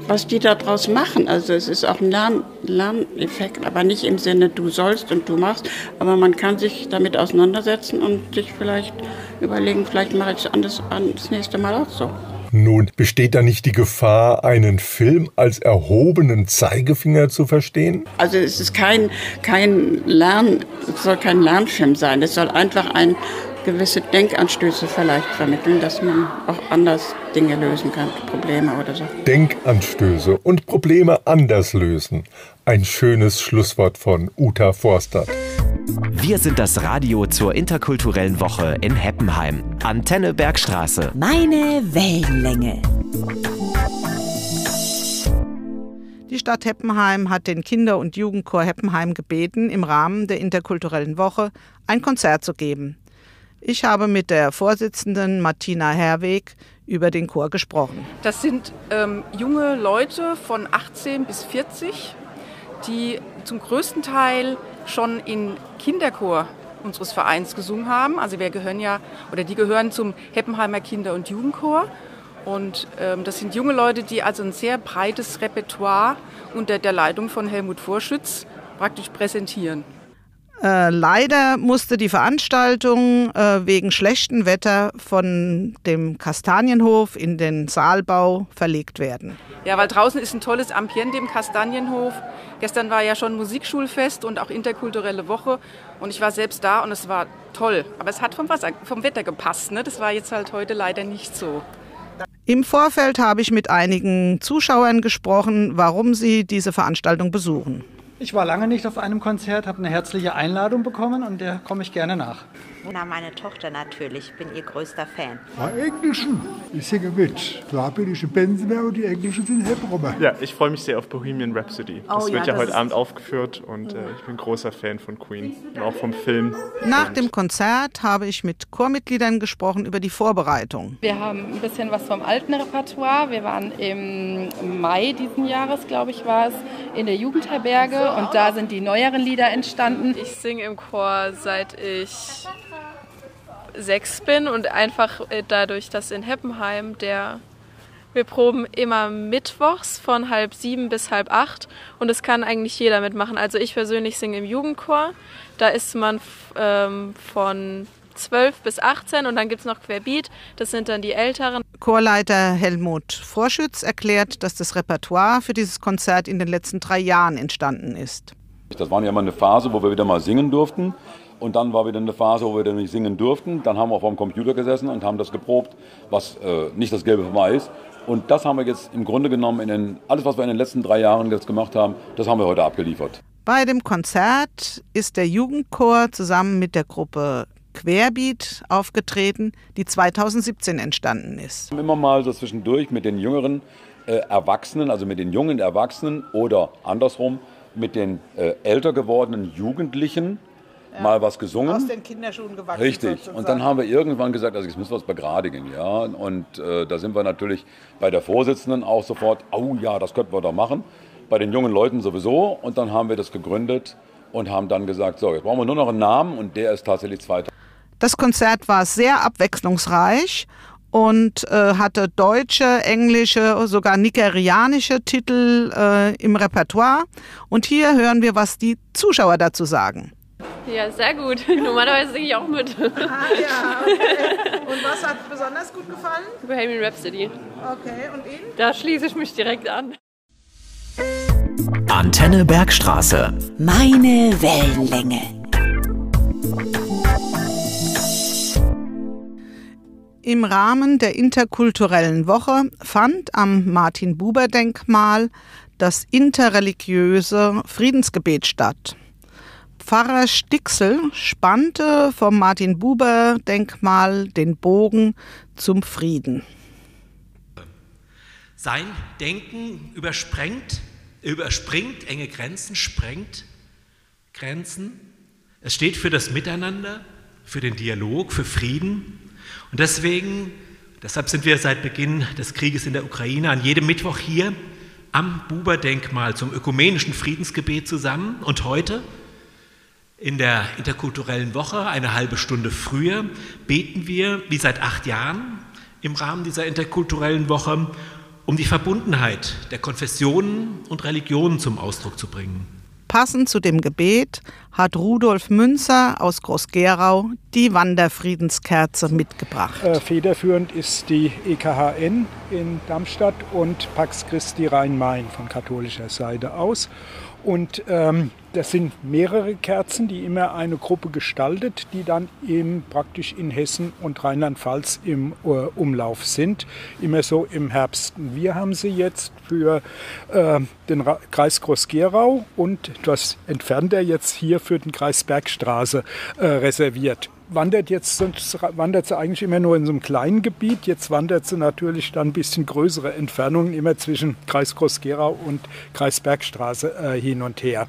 was die daraus machen. Also es ist auch ein Lern Lerneffekt, aber nicht im Sinne, du sollst und du machst, aber man kann sich damit auseinandersetzen und sich vielleicht überlegen, vielleicht mache ich es das nächste Mal auch so. Nun, besteht da nicht die Gefahr, einen Film als erhobenen Zeigefinger zu verstehen? Also es ist kein, kein Lern, es soll kein Lernfilm sein. Es soll einfach ein gewisse Denkanstöße vielleicht vermitteln, dass man auch anders Dinge lösen kann, Probleme oder so. Denkanstöße und Probleme anders lösen. Ein schönes Schlusswort von Uta Forster. Wir sind das Radio zur interkulturellen Woche in Heppenheim. Antenne Bergstraße. Meine Wellenlänge. Die Stadt Heppenheim hat den Kinder- und Jugendchor Heppenheim gebeten, im Rahmen der interkulturellen Woche ein Konzert zu geben. Ich habe mit der Vorsitzenden Martina Herweg über den Chor gesprochen. Das sind ähm, junge Leute von 18 bis 40, die zum größten Teil schon in Kinderchor unseres Vereins gesungen haben. Also wir gehören ja, oder die gehören zum Heppenheimer Kinder- und Jugendchor. Und ähm, das sind junge Leute, die also ein sehr breites Repertoire unter der Leitung von Helmut Vorschütz praktisch präsentieren. Äh, leider musste die Veranstaltung äh, wegen schlechtem Wetter von dem Kastanienhof in den Saalbau verlegt werden. Ja, weil draußen ist ein tolles Ambiente im Kastanienhof. Gestern war ja schon Musikschulfest und auch interkulturelle Woche und ich war selbst da und es war toll. Aber es hat vom, Wasser, vom Wetter gepasst. Ne? Das war jetzt halt heute leider nicht so. Im Vorfeld habe ich mit einigen Zuschauern gesprochen, warum sie diese Veranstaltung besuchen. Ich war lange nicht auf einem Konzert, habe eine herzliche Einladung bekommen und der komme ich gerne nach. Na, meine Tochter natürlich. Ich bin ihr größter Fan. Ah, Englischen. Ich singe mit. Da bin ich in Bensenberg und die Englischen sind Hebräer. Ja, ich freue mich sehr auf Bohemian Rhapsody. Das Oh wird ja, ja, heute das Abend aufgeführt und äh, ich bin großer Fan von Queen und auch vom Film. Nach dem Konzert habe ich mit Chormitgliedern gesprochen über die Vorbereitung. Wir haben ein bisschen was vom alten Repertoire. Wir waren im Mai diesen Jahres, glaube ich, war es, in der Jugendherberge und da sind die neueren Lieder entstanden. Ich singe im Chor seit ich sechs bin und einfach äh, dadurch, dass in Heppenheim der wir proben immer mittwochs von halb sieben bis halb acht und es kann eigentlich jeder mitmachen. Also ich persönlich singe im Jugendchor. Da ist man ähm, von 12 bis 18 und dann gibt es noch Querbeat, das sind dann die Älteren. Chorleiter Helmut Vorschütz erklärt, dass das Repertoire für dieses Konzert in den letzten drei Jahren entstanden ist. Das war ja immer eine Phase, wo wir wieder mal singen durften. Und dann war wieder eine Phase, wo wir dann nicht singen durften. Dann haben wir vor dem Computer gesessen und haben das geprobt, was äh, nicht das Gelbe vom Ei ist. Und das haben wir jetzt im Grunde genommen, in den, alles was wir in den letzten drei Jahren jetzt gemacht haben, das haben wir heute abgeliefert. Bei dem Konzert ist der Jugendchor zusammen mit der Gruppe Querbeat aufgetreten, die 2017 entstanden ist. Immer mal so zwischendurch mit den jüngeren äh, Erwachsenen, also mit den jungen Erwachsenen oder andersrum mit den äh, älter gewordenen Jugendlichen mal was gesungen. Aus den Kinderschuhen gewachsen. Richtig. sozusagen. Und dann haben wir irgendwann gesagt, also jetzt müssen wir es begradigen, ja. Und äh, da sind wir natürlich bei der Vorsitzenden auch sofort, oh ja, das könnten wir doch machen. Bei den jungen Leuten sowieso. Und dann haben wir das gegründet und haben dann gesagt, so, jetzt brauchen wir nur noch einen Namen und der ist tatsächlich 2000. Das Konzert war sehr abwechslungsreich und äh, hatte deutsche, englische, sogar nigerianische Titel äh, im Repertoire. Und hier hören wir, was die Zuschauer dazu sagen. Ja, sehr gut. Normalerweise singe ich auch mit. Ah, ja, okay. Und was hat besonders gut gefallen? Bohemian Rhapsody. Okay, und Ihnen? Da schließe ich mich direkt an. Antenne Bergstraße. Meine Wellenlänge. Im Rahmen der interkulturellen Woche fand am Martin-Buber-Denkmal das interreligiöse Friedensgebet statt. Pfarrer Stixel spannte vom Martin-Buber-Denkmal den Bogen zum Frieden. Sein Denken übersprengt, überspringt enge Grenzen, sprengt Grenzen. Es steht für das Miteinander, für den Dialog, für Frieden. Und deswegen, deshalb sind wir seit Beginn des Krieges in der Ukraine an jedem Mittwoch hier am Buber-Denkmal zum ökumenischen Friedensgebet zusammen. Und heute, in der interkulturellen Woche, eine halbe Stunde früher, beten wir, wie seit acht Jahren, im Rahmen dieser interkulturellen Woche, um die Verbundenheit der Konfessionen und Religionen zum Ausdruck zu bringen. Passend zu dem Gebet hat Rudolf Münzer aus Groß-Gerau die Wanderfriedenskerze mitgebracht. Äh, federführend ist die EKHN in Darmstadt und Pax Christi Rhein-Main von katholischer Seite aus. Und ähm, das sind mehrere Kerzen, die immer eine Gruppe gestaltet, die dann eben praktisch in Hessen und Rheinland-Pfalz im äh, Umlauf sind, immer so im Herbst. Wir haben sie jetzt für äh, den Ra Kreis Groß-Gerau und das entfernt er jetzt hier für den Kreis Bergstraße äh, reserviert wandert jetzt, sonst wandert sie eigentlich immer nur in so einem kleinen Gebiet. Jetzt wandert sie natürlich dann ein bisschen größere Entfernungen immer zwischen Kreis Groß-Gerau und Kreis Bergstraße äh, hin und her.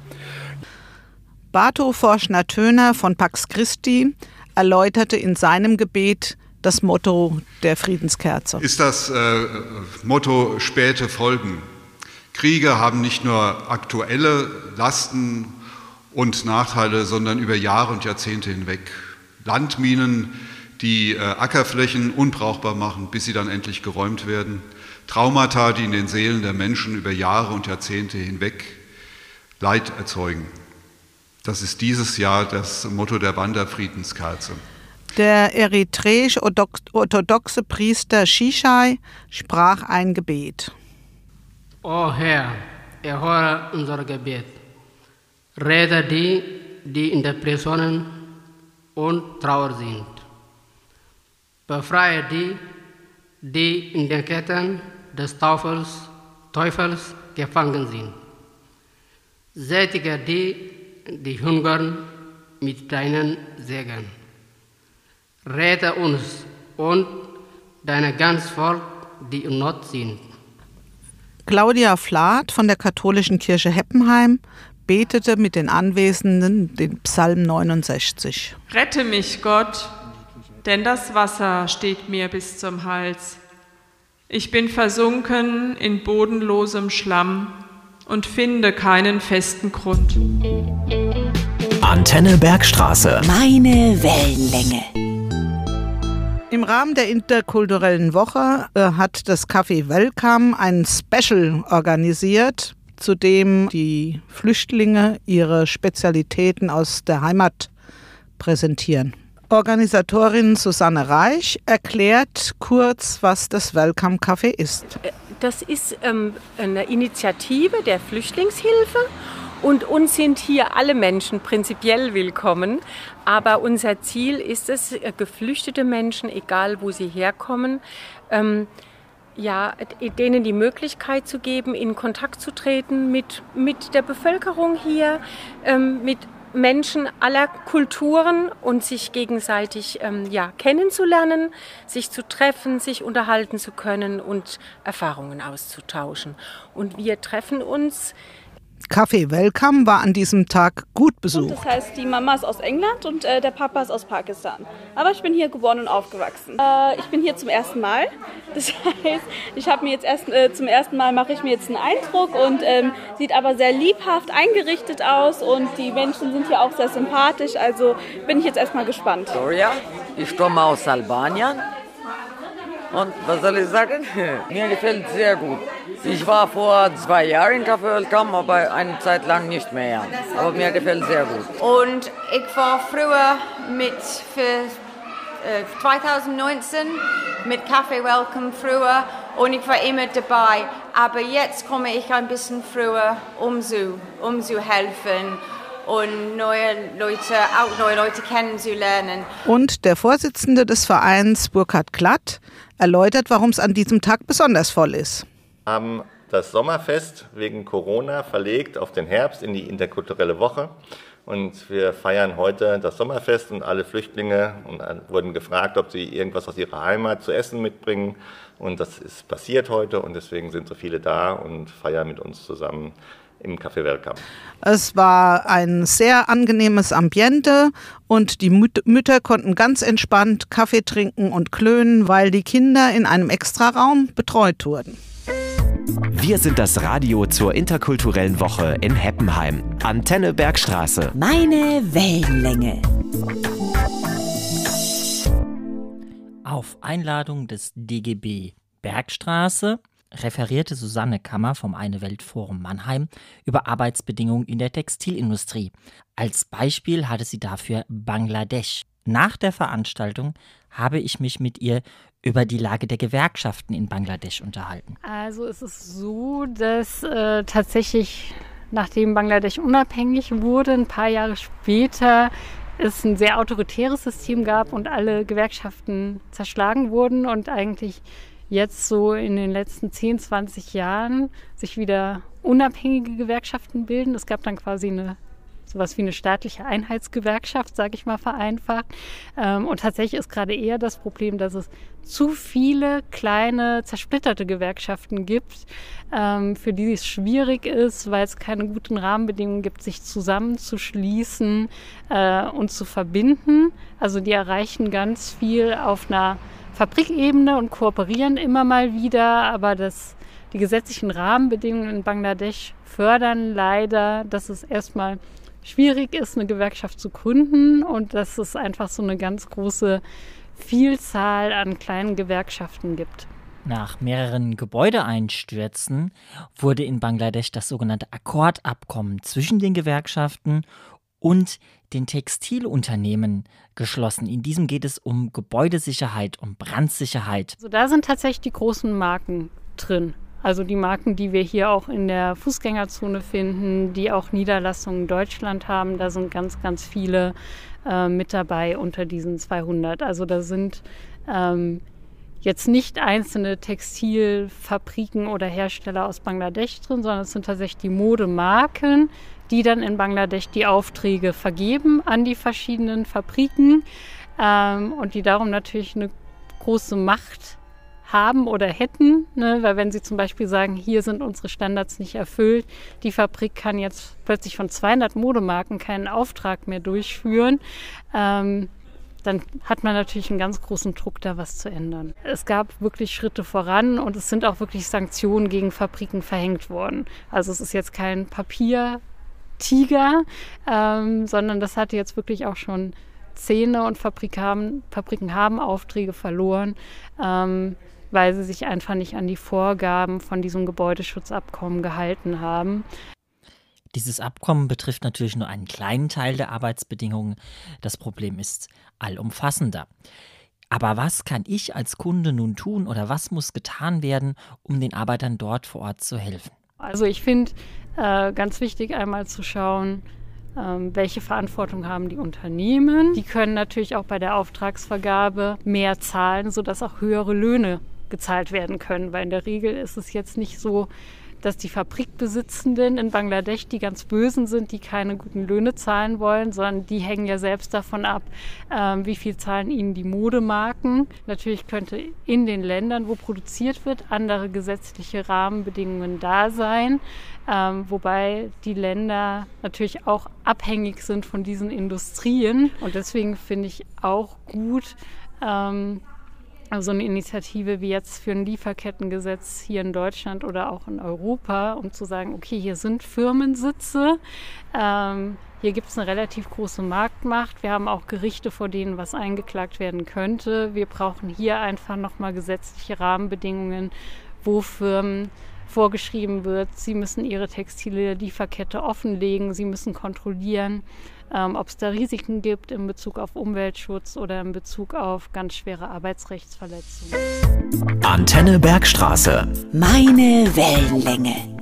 Bato Forschner-Töner von Pax Christi erläuterte in seinem Gebet das Motto der Friedenskerze. Ist das äh, Motto späte Folgen. Kriege haben nicht nur aktuelle Lasten und Nachteile, sondern über Jahre und Jahrzehnte hinweg. Landminen, die äh, Ackerflächen unbrauchbar machen, bis sie dann endlich geräumt werden. Traumata, die in den Seelen der Menschen über Jahre und Jahrzehnte hinweg Leid erzeugen. Das ist dieses Jahr das Motto der Wanderfriedenskerze. Der eritreisch-orthodoxe Priester Shishai sprach ein Gebet. O Herr, erhöre unser Gebet. Rette die, die in Depressionen und Trauer sind. Befreie die, die in den Ketten des Teufels, Teufels gefangen sind. Sättige die, die hungern mit deinen Segen. Rette uns und deine ganz Volk, die in Not sind. Claudia Flath von der katholischen Kirche Heppenheim betete mit den Anwesenden den Psalm 69. Rette mich, Gott, denn das Wasser steht mir bis zum Hals. Ich bin versunken in bodenlosem Schlamm und finde keinen festen Grund. Antenne Bergstraße. Meine Wellenlänge. Im Rahmen der interkulturellen Woche äh, hat das Café Welcome ein Special organisiert, zu dem die Flüchtlinge ihre Spezialitäten aus der Heimat präsentieren. Organisatorin Susanne Reich erklärt kurz, was das Welcome Café ist. Das ist ähm, eine Initiative der Flüchtlingshilfe und uns sind hier alle Menschen prinzipiell willkommen. Aber unser Ziel ist es, äh, geflüchtete Menschen, egal wo sie herkommen, ähm, ja, denen die Möglichkeit zu geben, in Kontakt zu treten mit, mit der Bevölkerung hier, ähm, mit Menschen aller Kulturen und sich gegenseitig ähm, ja, kennenzulernen, sich zu treffen, sich unterhalten zu können und Erfahrungen auszutauschen. Und wir treffen uns Café Welcome war an diesem Tag gut besucht. Das heißt, die Mama ist aus England und äh, der Papa ist aus Pakistan. Aber ich bin hier geboren und aufgewachsen. Äh, ich bin hier zum ersten Mal. Das heißt, ich habe mir jetzt erst äh, zum ersten Mal mache ich mir jetzt einen Eindruck und ähm, sieht aber sehr liebhaft eingerichtet aus und die Menschen sind hier auch sehr sympathisch. Also bin ich jetzt erstmal gespannt. Gloria, ich komme aus Albanien und was soll ich sagen? Mir gefällt es sehr gut. Ich war vor zwei Jahren in Café Welcome, aber eine Zeit lang nicht mehr. Aber mir gefällt es sehr gut. Und ich war früher mit für äh, 2019 mit Café Welcome früher und ich war immer dabei. Aber jetzt komme ich ein bisschen früher, um zu, um zu helfen und neue Leute, auch neue Leute kennenzulernen. Und der Vorsitzende des Vereins, Burkhard Glatt, erläutert, warum es an diesem Tag besonders voll ist. Haben das Sommerfest wegen Corona verlegt auf den Herbst in die interkulturelle Woche. Und wir feiern heute das Sommerfest und alle Flüchtlinge wurden gefragt, ob sie irgendwas aus ihrer Heimat zu essen mitbringen. Und das ist passiert heute und deswegen sind so viele da und feiern mit uns zusammen im Café Welcome. Es war ein sehr angenehmes Ambiente und die Mütter konnten ganz entspannt Kaffee trinken und klönen, weil die Kinder in einem Extraraum betreut wurden. Wir sind das Radio zur interkulturellen Woche in Heppenheim. Antenne Bergstraße. Meine Wellenlänge. Auf Einladung des DGB Bergstraße referierte Susanne Kammer vom Eine Welt Forum Mannheim über Arbeitsbedingungen in der Textilindustrie. Als Beispiel hatte sie dafür Bangladesch. Nach der Veranstaltung habe ich mich mit ihr über die Lage der Gewerkschaften in Bangladesch unterhalten. Also es ist so, dass äh, tatsächlich nachdem Bangladesch unabhängig wurde, ein paar Jahre später es ein sehr autoritäres System gab und alle Gewerkschaften zerschlagen wurden und eigentlich jetzt so in den letzten 10, 20 Jahren sich wieder unabhängige Gewerkschaften bilden. Es gab dann quasi eine sowas wie eine staatliche Einheitsgewerkschaft, sage ich mal vereinfacht. Ähm, und tatsächlich ist gerade eher das Problem, dass es zu viele kleine zersplitterte Gewerkschaften gibt, ähm, für die es schwierig ist, weil es keine guten Rahmenbedingungen gibt, sich zusammenzuschließen äh, und zu verbinden. Also die erreichen ganz viel auf einer Fabrikebene und kooperieren immer mal wieder, aber das, die gesetzlichen Rahmenbedingungen in Bangladesch fördern leider, dass es erstmal schwierig ist, eine Gewerkschaft zu gründen und dass es einfach so eine ganz große Vielzahl an kleinen Gewerkschaften gibt. Nach mehreren Gebäudeeinstürzen wurde in Bangladesch das sogenannte Akkordabkommen zwischen den Gewerkschaften und den Textilunternehmen geschlossen. In diesem geht es um Gebäudesicherheit, um Brandsicherheit. Also da sind tatsächlich die großen Marken drin. Also die Marken, die wir hier auch in der Fußgängerzone finden, die auch Niederlassungen in Deutschland haben, da sind ganz, ganz viele äh, mit dabei unter diesen 200. Also da sind ähm, jetzt nicht einzelne Textilfabriken oder Hersteller aus Bangladesch drin, sondern es sind tatsächlich die Modemarken, die dann in Bangladesch die Aufträge vergeben an die verschiedenen Fabriken ähm, und die darum natürlich eine große Macht haben oder hätten, ne? weil wenn sie zum Beispiel sagen, hier sind unsere Standards nicht erfüllt, die Fabrik kann jetzt plötzlich von 200 Modemarken keinen Auftrag mehr durchführen, ähm, dann hat man natürlich einen ganz großen Druck, da was zu ändern. Es gab wirklich Schritte voran und es sind auch wirklich Sanktionen gegen Fabriken verhängt worden. Also es ist jetzt kein Papiertiger, ähm, sondern das hatte jetzt wirklich auch schon Zähne und Fabriken haben, Fabriken haben Aufträge verloren. Ähm, weil sie sich einfach nicht an die Vorgaben von diesem Gebäudeschutzabkommen gehalten haben. Dieses Abkommen betrifft natürlich nur einen kleinen Teil der Arbeitsbedingungen. Das Problem ist allumfassender. Aber was kann ich als Kunde nun tun oder was muss getan werden, um den Arbeitern dort vor Ort zu helfen? Also ich finde äh, ganz wichtig einmal zu schauen, ähm, welche Verantwortung haben die Unternehmen. Die können natürlich auch bei der Auftragsvergabe mehr zahlen, sodass auch höhere Löhne gezahlt werden können, weil in der Regel ist es jetzt nicht so, dass die Fabrikbesitzenden in Bangladesch die ganz Bösen sind, die keine guten Löhne zahlen wollen, sondern die hängen ja selbst davon ab, ähm, wie viel zahlen ihnen die Modemarken. Natürlich könnte in den Ländern, wo produziert wird, andere gesetzliche Rahmenbedingungen da sein, ähm, wobei die Länder natürlich auch abhängig sind von diesen Industrien. Und deswegen finde ich auch gut, ähm, so eine Initiative wie jetzt für ein Lieferkettengesetz hier in Deutschland oder auch in Europa, um zu sagen, okay, hier sind Firmensitze, ähm, hier gibt es eine relativ große Marktmacht, wir haben auch Gerichte, vor denen was eingeklagt werden könnte. Wir brauchen hier einfach nochmal gesetzliche Rahmenbedingungen, wo Firmen vorgeschrieben wird, sie müssen ihre textile Lieferkette offenlegen, sie müssen kontrollieren, ähm, ob es da Risiken gibt in Bezug auf Umweltschutz oder in Bezug auf ganz schwere Arbeitsrechtsverletzungen. Antenne Bergstraße. Meine Wellenlänge.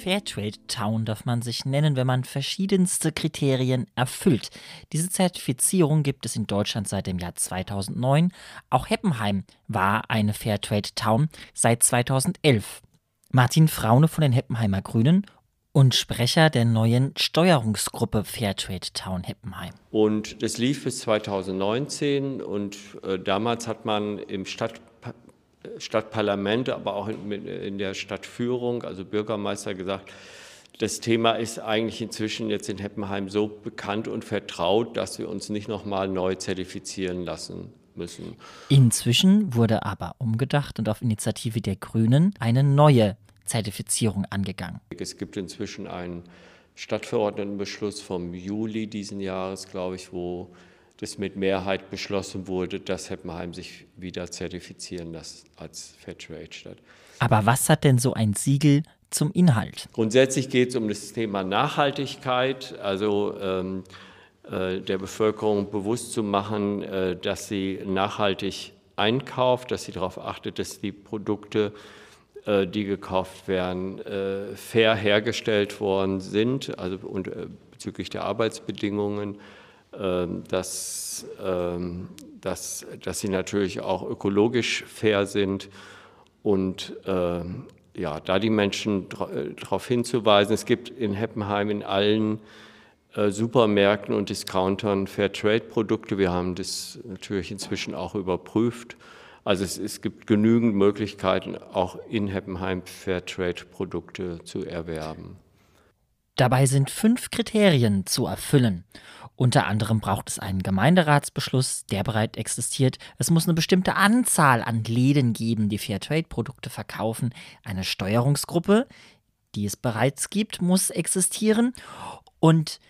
Fairtrade Town darf man sich nennen, wenn man verschiedenste Kriterien erfüllt. Diese Zertifizierung gibt es in Deutschland seit dem Jahr 2009. Auch Heppenheim war eine Fairtrade Town seit 2011. Martin Fraune von den Heppenheimer Grünen und Sprecher der neuen Steuerungsgruppe Fairtrade Town Heppenheim. Und das lief bis 2019 und äh, damals hat man im Stadt, Stadtparlament, aber auch in, in der Stadtführung, also Bürgermeister gesagt, das Thema ist eigentlich inzwischen jetzt in Heppenheim so bekannt und vertraut, dass wir uns nicht nochmal neu zertifizieren lassen müssen. Inzwischen wurde aber umgedacht und auf Initiative der Grünen eine neue Zertifizierung angegangen. Es gibt inzwischen einen Stadtverordnetenbeschluss vom Juli diesen Jahres, glaube ich, wo das mit Mehrheit beschlossen wurde, dass Heppenheim sich wieder zertifizieren lässt als Fairtrade-Stadt. Aber was hat denn so ein Siegel zum Inhalt? Grundsätzlich geht es um das Thema Nachhaltigkeit. Also ähm, äh, der Bevölkerung bewusst zu machen, äh, dass sie nachhaltig einkauft, dass sie darauf achtet, dass die Produkte, äh, die gekauft werden, fair hergestellt worden sind, also und bezüglich der Arbeitsbedingungen, dass, ähm, dass, dass sie natürlich auch ökologisch fair sind und ähm, ja, da die Menschen darauf hinzuweisen, es gibt in Heppenheim in allen äh, Supermärkten und Discountern Fairtrade-Produkte. Wir haben das natürlich inzwischen auch überprüft. Also es, es gibt genügend Möglichkeiten, auch in Heppenheim Fairtrade-Produkte zu erwerben. Dabei sind fünf Kriterien zu erfüllen. Unter anderem braucht es einen Gemeinderatsbeschluss, der bereits existiert. Es muss eine bestimmte Anzahl an Läden geben, die Fairtrade-Produkte verkaufen. Eine Steuerungsgruppe, die es bereits gibt, muss existieren. Und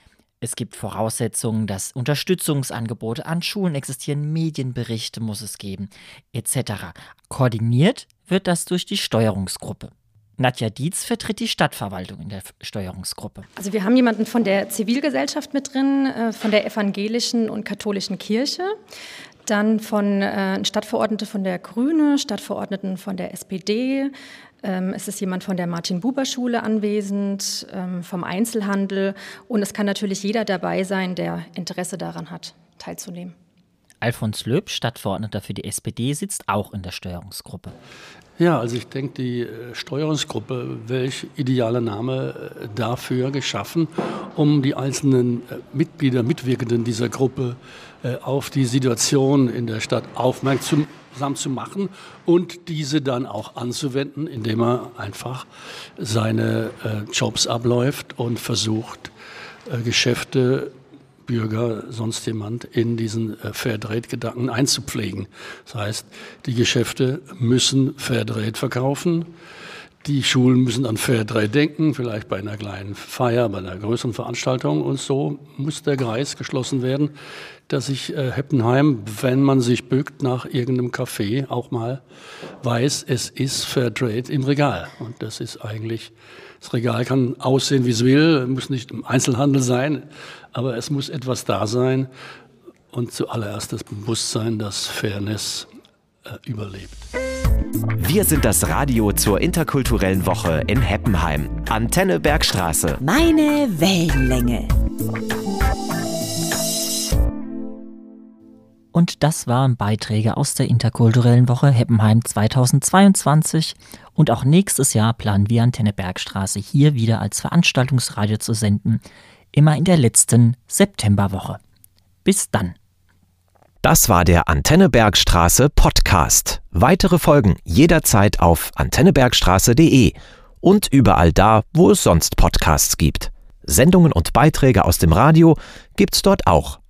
es gibt Voraussetzungen, dass Unterstützungsangebote an Schulen existieren, Medienberichte muss es geben, etc. Koordiniert wird das durch die Steuerungsgruppe. Nadja Dietz vertritt die Stadtverwaltung in der Steuerungsgruppe. Also wir haben jemanden von der Zivilgesellschaft mit drin, äh, von der evangelischen und katholischen Kirche, dann von äh, Stadtverordnete von der Grüne, Stadtverordneten von der SPD, ähm, es ist jemand von der Martin-Buber-Schule anwesend, ähm, vom Einzelhandel und es kann natürlich jeder dabei sein, der Interesse daran hat, teilzunehmen. Alfons Löb, Stadtverordneter für die SPD, sitzt auch in der Steuerungsgruppe. Ja, also ich denke, die äh, Steuerungsgruppe, welch idealer Name äh, dafür geschaffen, um die einzelnen äh, Mitglieder, Mitwirkenden dieser Gruppe auf die Situation in der Stadt aufmerksam zu machen und diese dann auch anzuwenden, indem er einfach seine Jobs abläuft und versucht, Geschäfte Bürger, sonst jemand in diesen äh, Fairtrade-Gedanken einzupflegen. Das heißt, die Geschäfte müssen Fairtrade verkaufen. Die Schulen müssen an Fairtrade denken, vielleicht bei einer kleinen Feier, bei einer größeren Veranstaltung. Und so muss der Kreis geschlossen werden, dass sich äh, Heppenheim, wenn man sich bückt nach irgendeinem Café, auch mal weiß, es ist Fairtrade im Regal. Und das ist eigentlich, das Regal kann aussehen, wie es will, muss nicht im Einzelhandel sein, aber es muss etwas da sein und zuallererst das Bewusstsein, dass Fairness äh, überlebt. Wir sind das Radio zur interkulturellen Woche in Heppenheim. Antenne Bergstraße. Meine Wellenlänge. Und das waren Beiträge aus der interkulturellen Woche Heppenheim 2022. Und auch nächstes Jahr planen wir Antenne Bergstraße hier wieder als Veranstaltungsradio zu senden immer in der letzten Septemberwoche. Bis dann. Das war der Antenne Bergstraße Podcast. Weitere Folgen jederzeit auf antennebergstraße.de und überall da, wo es sonst Podcasts gibt. Sendungen und Beiträge aus dem Radio gibt's dort auch